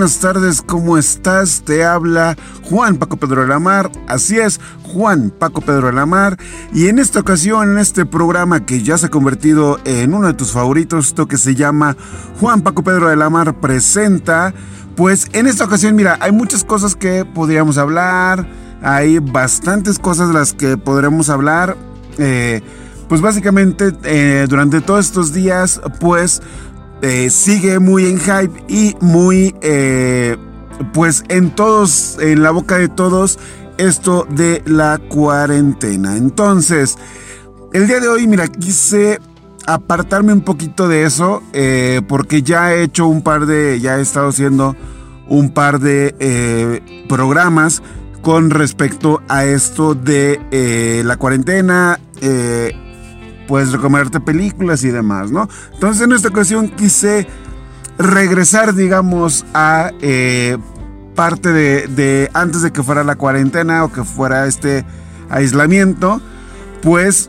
buenas tardes, ¿cómo estás? Te habla Juan Paco Pedro de la Mar, así es, Juan Paco Pedro de la Mar, y en esta ocasión, en este programa que ya se ha convertido en uno de tus favoritos, esto que se llama Juan Paco Pedro de la Mar presenta, pues en esta ocasión, mira, hay muchas cosas que podríamos hablar, hay bastantes cosas de las que podremos hablar, eh, pues básicamente eh, durante todos estos días, pues eh, sigue muy en hype y muy, eh, pues en todos, en la boca de todos, esto de la cuarentena. Entonces, el día de hoy, mira, quise apartarme un poquito de eso, eh, porque ya he hecho un par de, ya he estado haciendo un par de programas con respecto a esto de la cuarentena puedes recomendarte películas y demás, ¿no? Entonces en esta ocasión quise regresar, digamos, a eh, parte de, antes de que fuera la cuarentena o que fuera este aislamiento, pues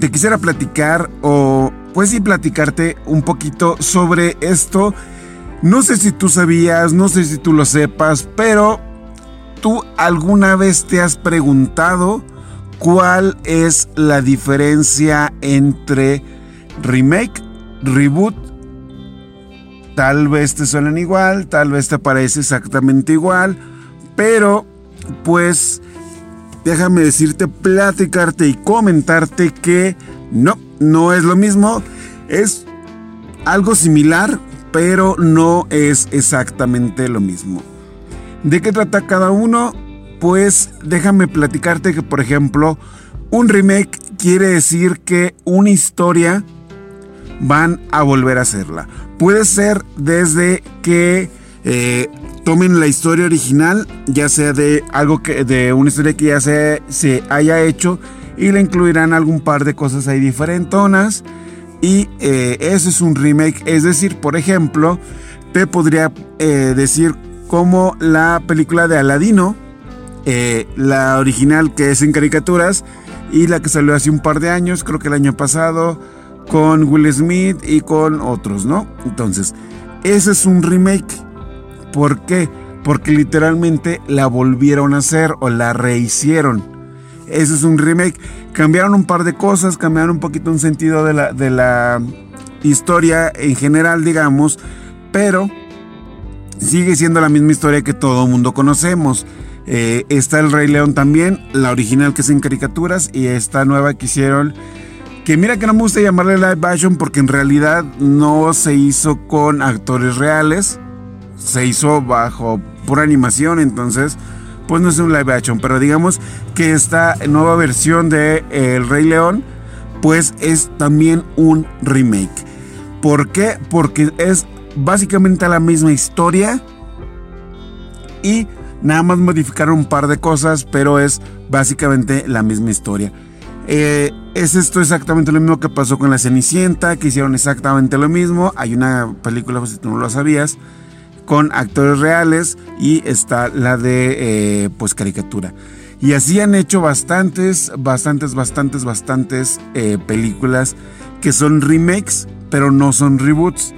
te quisiera platicar o pues sí platicarte un poquito sobre esto. No sé si tú sabías, no sé si tú lo sepas, pero tú alguna vez te has preguntado ¿Cuál es la diferencia entre remake, reboot? Tal vez te suenan igual, tal vez te parece exactamente igual, pero pues déjame decirte, platicarte y comentarte que no, no es lo mismo, es algo similar, pero no es exactamente lo mismo. ¿De qué trata cada uno? Pues déjame platicarte que, por ejemplo, un remake quiere decir que una historia van a volver a hacerla. Puede ser desde que eh, tomen la historia original, ya sea de algo que de una historia que ya se, se haya hecho y le incluirán algún par de cosas ahí diferentonas. Y eh, eso es un remake. Es decir, por ejemplo, te podría eh, decir como la película de Aladino eh, la original que es en caricaturas y la que salió hace un par de años, creo que el año pasado, con Will Smith y con otros, ¿no? Entonces, ese es un remake. ¿Por qué? Porque literalmente la volvieron a hacer o la rehicieron. Ese es un remake. Cambiaron un par de cosas, cambiaron un poquito un sentido de la, de la historia en general, digamos, pero sigue siendo la misma historia que todo el mundo conocemos. Eh, está el Rey León también, la original que es en caricaturas y esta nueva que hicieron. Que mira que no me gusta llamarle live action porque en realidad no se hizo con actores reales. Se hizo bajo pura animación, entonces pues no es un live action. Pero digamos que esta nueva versión de El Rey León pues es también un remake. ¿Por qué? Porque es básicamente la misma historia y Nada más modificaron un par de cosas, pero es básicamente la misma historia. Eh, es esto exactamente lo mismo que pasó con la Cenicienta, que hicieron exactamente lo mismo. Hay una película, pues, si tú no lo sabías, con actores reales y está la de eh, pues caricatura. Y así han hecho bastantes, bastantes, bastantes, bastantes eh, películas que son remakes, pero no son reboots.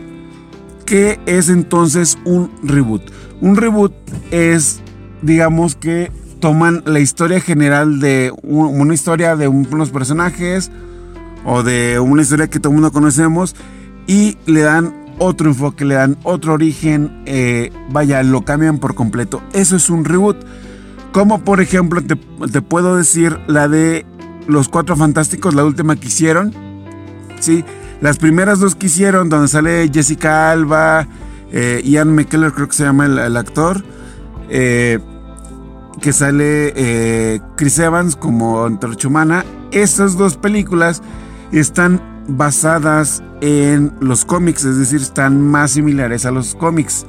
¿Qué es entonces un reboot? Un reboot es digamos que toman la historia general de una historia de unos personajes o de una historia que todo el mundo conocemos y le dan otro enfoque, le dan otro origen, eh, vaya, lo cambian por completo. Eso es un reboot. Como por ejemplo te, puedo decir la de Los Cuatro Fantásticos, la última que hicieron. Sí, las primeras dos que hicieron, donde sale Jessica Alba, eh, Ian McKellar creo que se llama el actor. Eh, que sale eh, Chris Evans como Antorcha Humana. Esas dos películas están basadas en los cómics, es decir, están más similares a los cómics.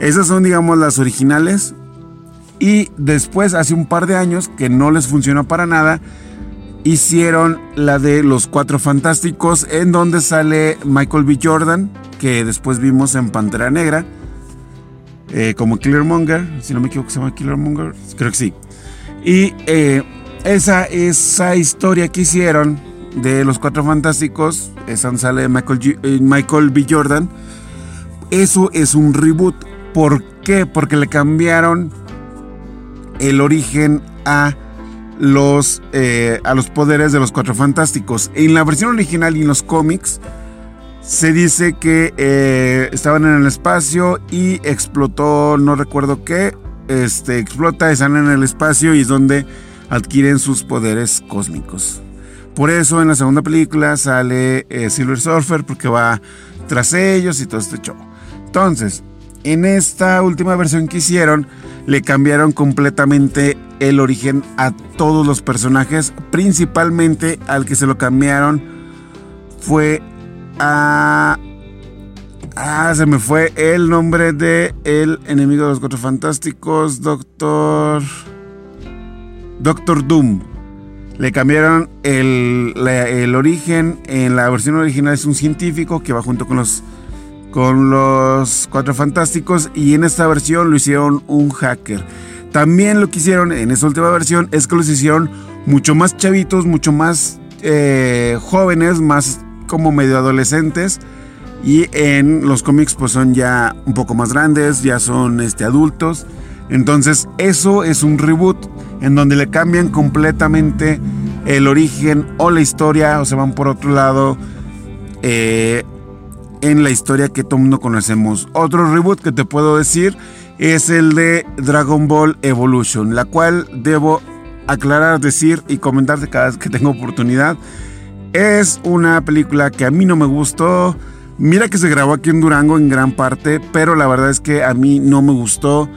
Esas son, digamos, las originales. Y después, hace un par de años, que no les funcionó para nada, hicieron la de Los Cuatro Fantásticos, en donde sale Michael B. Jordan, que después vimos en Pantera Negra eh, como Killermonger, si no me equivoco se llama Killermonger, creo que sí. Y eh, esa, esa historia que hicieron de los Cuatro Fantásticos, esa sale Michael, eh, Michael B. Jordan, Eso es un reboot. ¿Por qué? Porque le cambiaron el origen a los, a los poderes de los Cuatro Fantásticos. En la versión original y en los cómics se dice que eh, estaban en el espacio y explotó, no recuerdo qué, este, explota, están en el espacio y es donde adquieren sus poderes cósmicos. Por eso en la segunda película sale eh, Silver Surfer porque va tras ellos y todo este show. Entonces, en esta última versión que hicieron, le cambiaron completamente el origen a todos los personajes, principalmente al que se lo cambiaron fue a... Ah, se me fue el nombre de el enemigo de los cuatro fantásticos, Doctor... Doctor Doom. Le cambiaron el, el, origen. En la versión original es un científico que va junto con los, con los cuatro fantásticos. Y en esta versión lo hicieron un hacker. También lo que hicieron en esta última versión es que los hicieron mucho más chavitos, mucho más eh, jóvenes, más como medio adolescentes. Y en los cómics pues son ya un poco más grandes, ya son este, adultos. Entonces eso es un reboot en donde le cambian completamente el origen o la historia o se van por otro lado eh, en la historia que todo mundo conocemos. Otro reboot que te puedo decir es el de Dragon Ball Evolution, la cual debo aclarar, decir y comentarte cada vez que tengo oportunidad. Es una película que a mí no me gustó. Mira que se grabó aquí en Durango en gran parte, pero la verdad es que a mí no me gustó.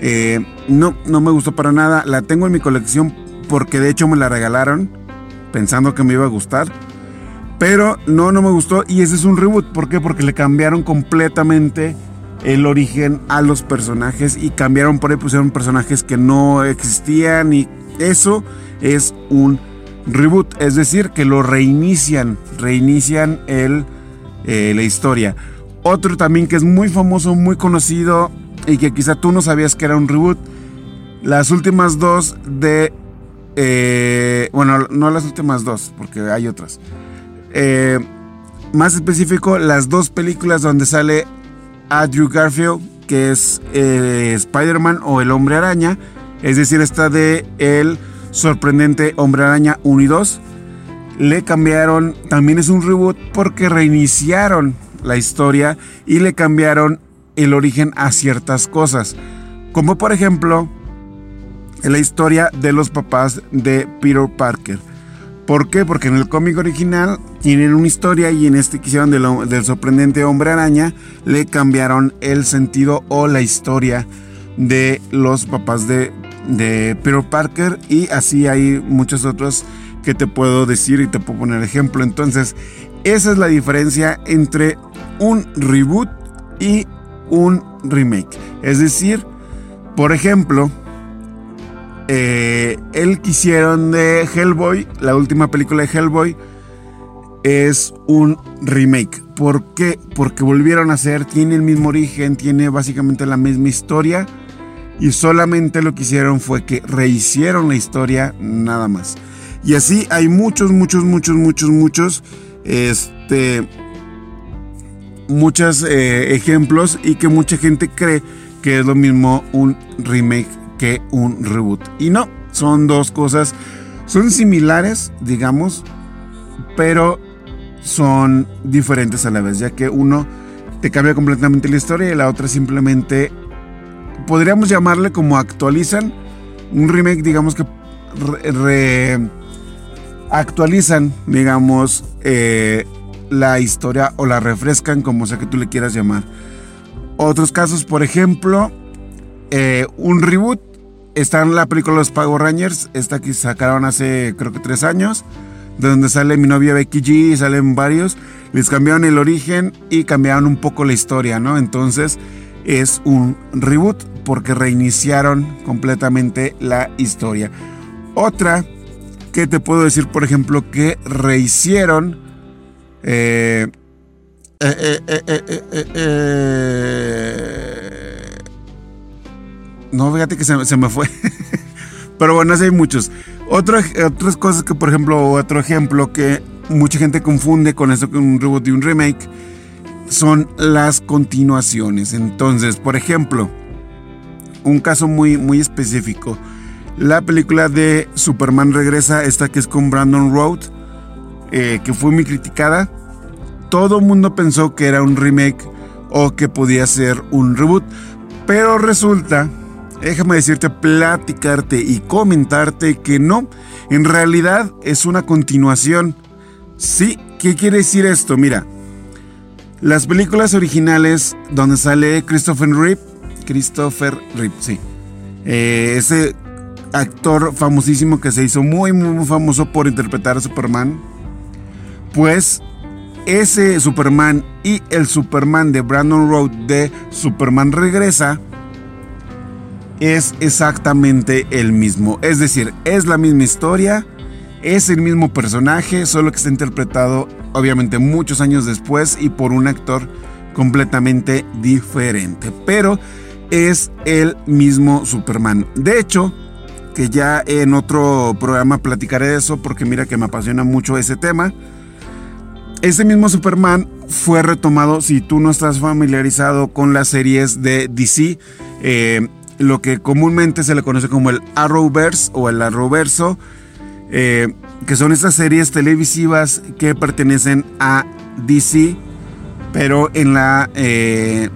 Eh, no, no me gustó para nada. La tengo en mi colección porque de hecho me la regalaron pensando que me iba a gustar. Pero no, no me gustó y ese es un reboot. ¿Por qué? Porque le cambiaron completamente el origen a los personajes y cambiaron por ahí, pusieron personajes que no existían y eso es un reboot. Es decir, que lo reinician, reinician el, eh, la historia. Otro también que es muy famoso, muy conocido y que quizá tú no sabías que era un reboot. Las últimas dos de... Eh, bueno, no las últimas dos, porque hay otras. Eh, más específico, las dos películas donde sale Andrew Garfield, que es Spider-Man o el Hombre Araña. Es decir, esta de el sorprendente Hombre Araña 1 y 2. Le cambiaron, también es un reboot porque reiniciaron la historia y le cambiaron el origen a ciertas cosas. Como por ejemplo, la historia de los papás de Peter Parker. ¿Por qué? Porque en el cómic original tienen una historia y en este que hicieron del, sorprendente hombre araña le cambiaron el sentido o la historia de los papás de, de Peter Parker y así hay muchos otros que te puedo decir y te puedo poner ejemplo. Entonces, esa es la diferencia entre un reboot y un remake. Es decir, por ejemplo, eh, el que hicieron de Hellboy, la última película de Hellboy, es un remake. ¿Por qué? Porque volvieron a hacer, tiene el mismo origen, tiene básicamente la misma historia. Y solamente lo que hicieron fue que rehicieron la historia nada más. Y así hay muchos, muchos, muchos, muchos, muchos. Este muchos eh, ejemplos y que mucha gente cree que es lo mismo un remake que un reboot. Y no, son dos cosas, son similares, digamos, pero son diferentes a la vez, ya que uno te cambia completamente la historia y la otra simplemente, podríamos llamarle como actualizan, un remake, digamos que actualizan, digamos, eh, la historia o la refrescan, como sea que tú le quieras llamar. Otros casos, por ejemplo, eh, un reboot. Está en la película Los Pago Rangers, esta que sacaron hace creo que tres años, de donde sale mi novia Becky G, salen varios. Les cambiaron el origen y cambiaron un poco la historia, ¿no? Entonces es un reboot porque reiniciaron completamente la historia. Otra que te puedo decir, por ejemplo, que rehicieron eh, eh, eh, no, fíjate que se, me fue. Pero bueno, así hay muchos. otras cosas que, por ejemplo, otro ejemplo que mucha gente confunde con eso, con un reboot y un remake, son las continuaciones. Entonces, por ejemplo, un caso muy, muy específico. La película de Superman Regresa, esta que es con Brandon Road, eh, que fue muy criticada. Todo el mundo pensó que era un remake o que podía ser un reboot. Pero resulta, déjame decirte, platicarte y comentarte que no. En realidad es una continuación. Sí, ¿qué quiere decir esto? Mira, las películas originales donde sale Christopher Reeve, Christopher Reeve, sí. Eh, ese actor famosísimo que se hizo muy, muy famoso por interpretar a Superman. Pues ese Superman y el Superman de Brandon Road de Superman Regresa es exactamente el mismo. Es decir, es la misma historia, es el mismo personaje, solo que está interpretado obviamente muchos años después y por un actor completamente diferente. Pero es el mismo Superman. De hecho, que ya en otro programa platicaré de eso porque mira que me apasiona mucho ese tema. Ese mismo Superman fue retomado, si tú no estás familiarizado con las series de DC, eh, lo que comúnmente se le conoce como el Arrowverse o el Arrowverso, eh, que son estas series televisivas que pertenecen a DC, pero en la, eh,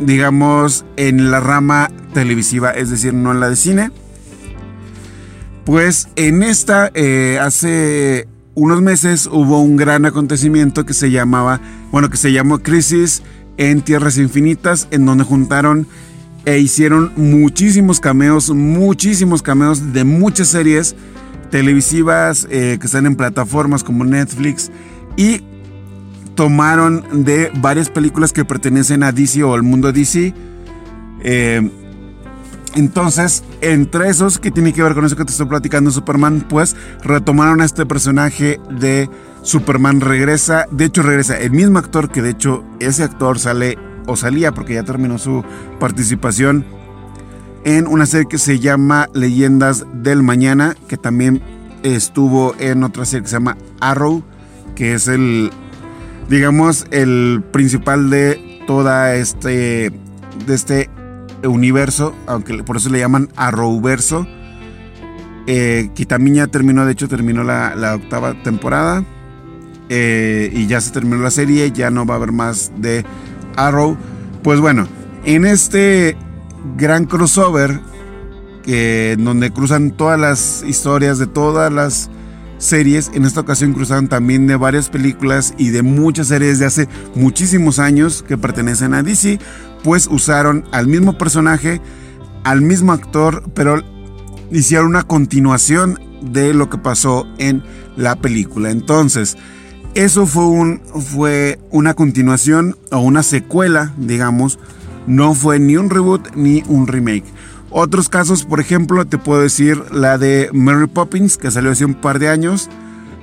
digamos, en la rama televisiva, es decir, no en la de cine. Pues en esta, eh, hace unos meses hubo un gran acontecimiento que se llamaba, bueno, que se llamó Crisis en Tierras Infinitas, en donde juntaron e hicieron muchísimos cameos, muchísimos cameos de muchas series televisivas eh, que están en plataformas como Netflix y tomaron de varias películas que pertenecen a DC o al mundo DC. Eh, entonces, entre esos que tiene que ver con eso que te estoy platicando, Superman, pues retomaron a este personaje de Superman regresa. De hecho, regresa el mismo actor que de hecho ese actor sale o salía porque ya terminó su participación en una serie que se llama Leyendas del Mañana, que también estuvo en otra serie que se llama Arrow, que es el, digamos, el principal de toda este, de este universo, aunque por eso le llaman Arrowverso, eh, que también ya terminó, de hecho terminó la, octava temporada. Eh, y ya se terminó la serie, ya no va a haber más de Arrow. Pues bueno, en este gran crossover, que, donde cruzan todas las historias de todas las series, en esta ocasión cruzaron también de varias películas y de muchas series de hace muchísimos años que pertenecen a DC, pues usaron al mismo personaje, al mismo actor, pero hicieron una continuación de lo que pasó en la película. Entonces, eso fue, un, fue una continuación o una secuela, digamos. No fue ni un reboot ni un remake. Otros casos, por ejemplo, te puedo decir la de Mary Poppins, que salió hace un par de años.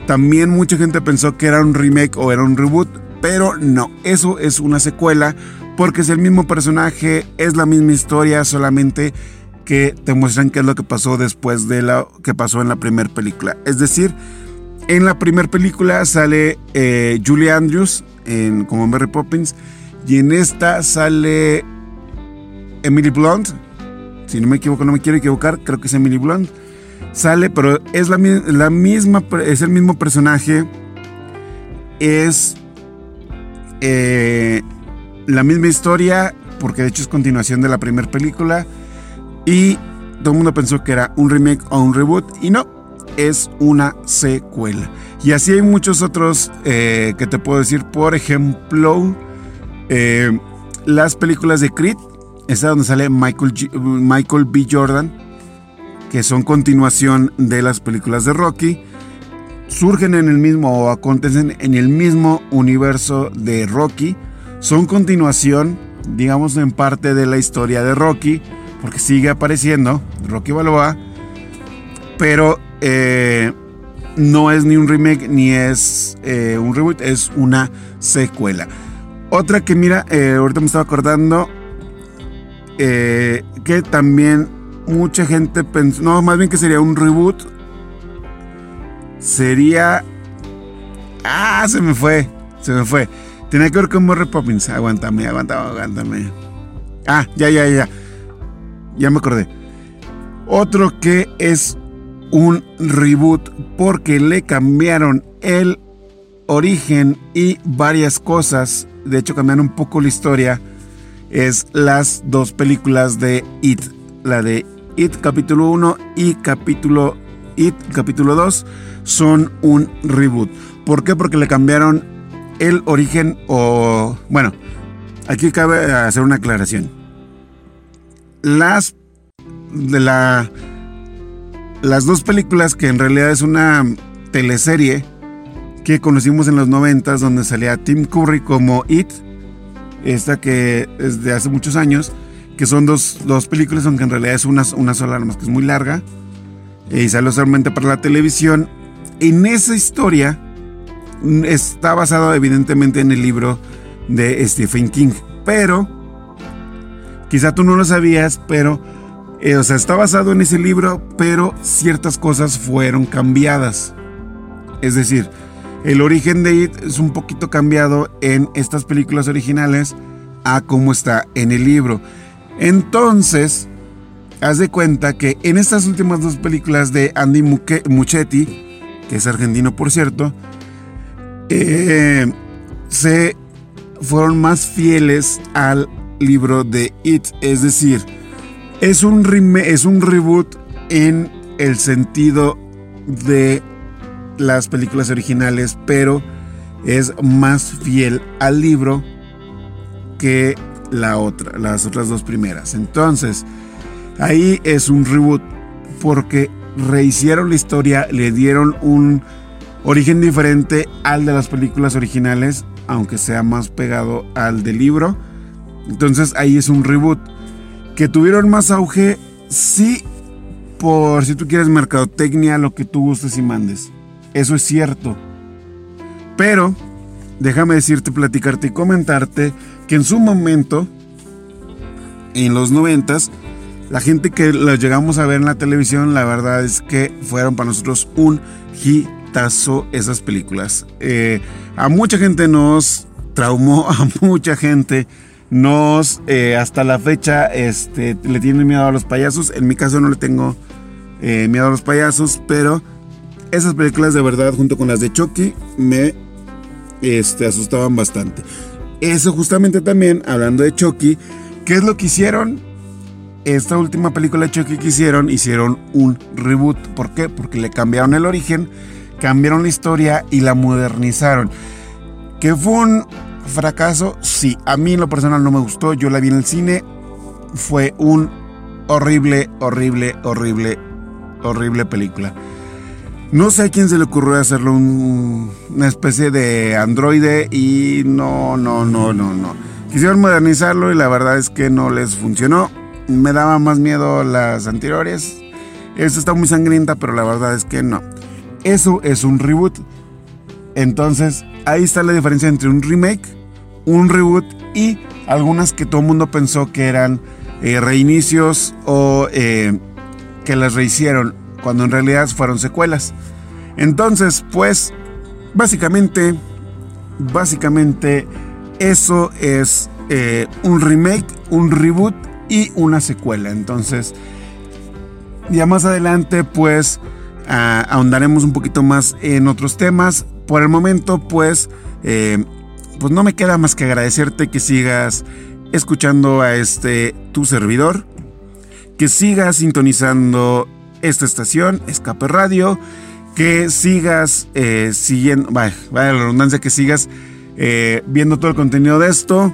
También mucha gente pensó que era un remake o era un reboot, pero no, eso es una secuela porque es el mismo personaje, es la misma historia, solamente que te muestran qué es lo que pasó después de lo que pasó en la primera película. Es decir, en la primera película sale eh, Julie Andrews en, como Mary Poppins y en esta sale Emily Blunt. Si no me equivoco, no me quiero equivocar, creo que es Emily Blunt. Sale, pero es la, misma, es el mismo personaje. Es eh, la misma historia, porque de hecho es continuación de la primera película. Y todo el mundo pensó que era un remake o un reboot. Y no, es una secuela. Y así hay muchos otros eh, que te puedo decir. Por ejemplo, eh, las películas de Creed. Esa donde sale Michael, Michael B. Jordan. Que son continuación de las películas de Rocky. Surgen en el mismo o acontecen en el mismo universo de Rocky. Son continuación, digamos, en parte de la historia de Rocky. Porque sigue apareciendo Rocky Balboa. Pero eh, no es ni un remake ni es eh, un reboot, es una secuela. Otra que mira, eh, ahorita me estaba acordando que también mucha gente pensó, no, más bien que sería un reboot. Sería... Ah, se me fue, se me fue. Tenía que ver con Mary Poppins. Aguántame, aguántame, aguántame. Ah, ya, ya, ya. Ya me acordé. Otro que es un reboot porque le cambiaron el origen y varias cosas. De hecho, cambiaron un poco la historia. Es las dos películas de It. La de It capítulo 1 y capítulo It capítulo 2 son un reboot. ¿Por qué? Porque le cambiaron el origen o... Bueno, aquí cabe hacer una aclaración. Las de la las dos películas que en realidad es una teleserie que conocimos en los 90 donde salía Tim Curry como It, esta que es de hace muchos años, que son dos, dos películas, aunque en realidad es una, una sola, más que es muy larga, y salió solamente para la televisión. En esa historia está basado evidentemente en el libro de Stephen King, pero quizá tú no lo sabías, pero eh, o sea, está basado en ese libro, pero ciertas cosas fueron cambiadas. Es decir, el origen de It es un poquito cambiado en estas películas originales a cómo está en el libro. Entonces, haz de cuenta que en estas últimas dos películas de Andy Muchetti, que es argentino por cierto, eh, se fueron más fieles al libro de It. Es decir, es un, es un reboot en el sentido de las películas originales, pero es más fiel al libro que la otra, las otras dos primeras. Entonces, ahí es un reboot porque rehicieron la historia, le dieron un origen diferente al de las películas originales, aunque sea más pegado al del libro. Entonces ahí es un reboot. Que tuvieron más auge, sí, por si tú quieres mercadotecnia, lo que tú gustes y mandes. Eso es cierto. Pero, déjame decirte, platicarte y comentarte que en su momento, en los noventas, la gente que los llegamos a ver en la televisión, la verdad es que fueron para nosotros un hitazo esas películas. Eh, a mucha gente nos traumó, a mucha gente nos, eh, hasta la fecha, este, le tienen miedo a los payasos. En mi caso no le tengo eh, miedo a los payasos, pero esas películas de verdad, junto con las de Chucky, me este, asustaban bastante. Eso justamente también, hablando de Chucky, ¿qué es lo que hicieron? Esta última película de Chucky que hicieron, hicieron un reboot. ¿Por qué? Porque le cambiaron el origen, cambiaron la historia y la modernizaron. ¿Que fue un fracaso? Sí, a mí en lo personal no me gustó, yo la vi en el cine, fue un horrible, horrible, horrible, horrible película. No sé a quién se le ocurrió hacerlo una especie de androide y no, no, no, no, no. Quisieron modernizarlo y la verdad es que no les funcionó. Me daba más miedo las anteriores. Esta está muy sangrienta, pero la verdad es que no. Eso es un reboot. Entonces, ahí está la diferencia entre un remake, un reboot y algunas que todo el mundo pensó que eran eh, reinicios o eh, que las rehicieron cuando en realidad fueron secuelas. Entonces, pues, básicamente, básicamente, eso es eh, un remake, un reboot y una secuela. Entonces, ya más adelante, pues, ahondaremos un poquito más en otros temas. Por el momento, pues, eh, pues no me queda más que agradecerte que sigas escuchando a este tu servidor, que sigas sintonizando esta estación, Escape Radio, que sigas eh, siguiendo, vaya, vaya la redundancia, que sigas eh, viendo todo el contenido de esto,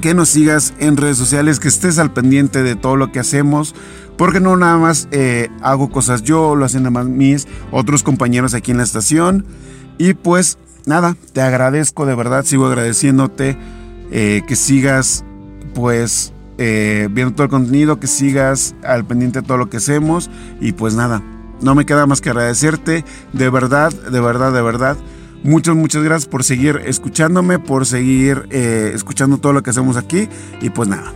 que nos sigas en redes sociales, que estés al pendiente de todo lo que hacemos, porque no nada más eh, hago cosas yo, lo hacen nada más mis otros compañeros aquí en la estación. Y pues nada, te agradezco de verdad, sigo agradeciéndote que sigas pues eh, viendo todo el contenido, que sigas al pendiente de todo lo que hacemos. Y pues nada, no me queda más que agradecerte, de verdad, de verdad, de verdad. Muchas, muchas gracias por seguir escuchándome, por seguir eh, escuchando todo lo que hacemos aquí. Y pues nada,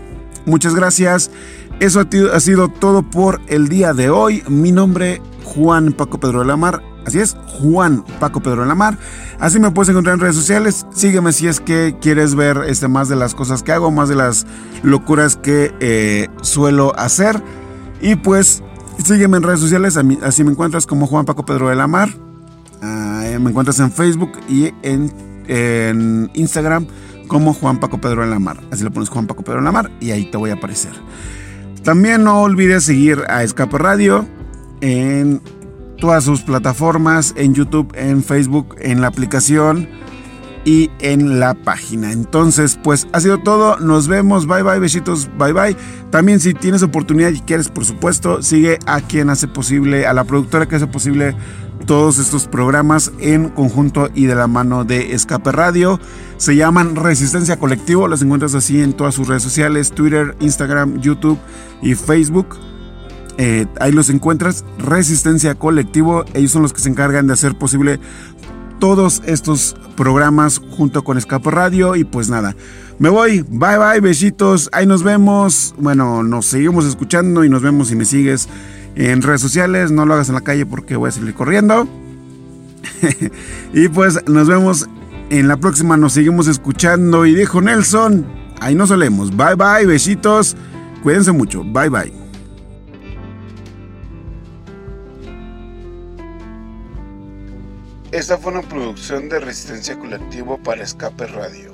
muchas gracias. Eso ha sido todo por el día de hoy. Mi nombre, Juan Paco Pedro de la Mar. Así es, Juan Paco Pedro de la Mar. Así me puedes encontrar en redes sociales. Sígueme si es que quieres ver este, más de las cosas que hago, más de las locuras que eh, suelo hacer. Y pues sígueme en redes sociales. Así me encuentras como Juan Paco Pedro de la Mar. Ah, me encuentras en Facebook y en, Instagram como Juan Paco Pedro de la Mar. Así lo pones Juan Paco Pedro de la Mar y ahí te voy a aparecer. También no olvides seguir a Escape Radio en todas sus plataformas, en YouTube, en Facebook, en la aplicación y en la página. Entonces, pues ha sido todo. Nos vemos. Bye bye, besitos. Bye bye. También si tienes oportunidad y quieres, por supuesto, sigue a quien hace posible, a la productora que hace posible todos estos programas en conjunto y de la mano de Escape Radio. Se llaman Resistencia Colectivo. Los encuentras así en todas sus redes sociales, Twitter, Instagram, YouTube y Facebook. Eh, ahí los encuentras, Resistencia Colectivo. Ellos son los que se encargan de hacer posible todos estos programas junto con Escape Radio. Y pues nada, me voy. Bye bye, besitos. Ahí nos vemos. Bueno, nos seguimos escuchando y nos vemos si me sigues en redes sociales. No lo hagas en la calle porque voy a salir corriendo. y pues nos vemos en la próxima. Nos seguimos escuchando. Y dijo Nelson, ahí nos solemos. Bye bye, besitos. Cuídense mucho. Bye bye. Esta fue una producción de Resistencia Colectivo para Escape Radio.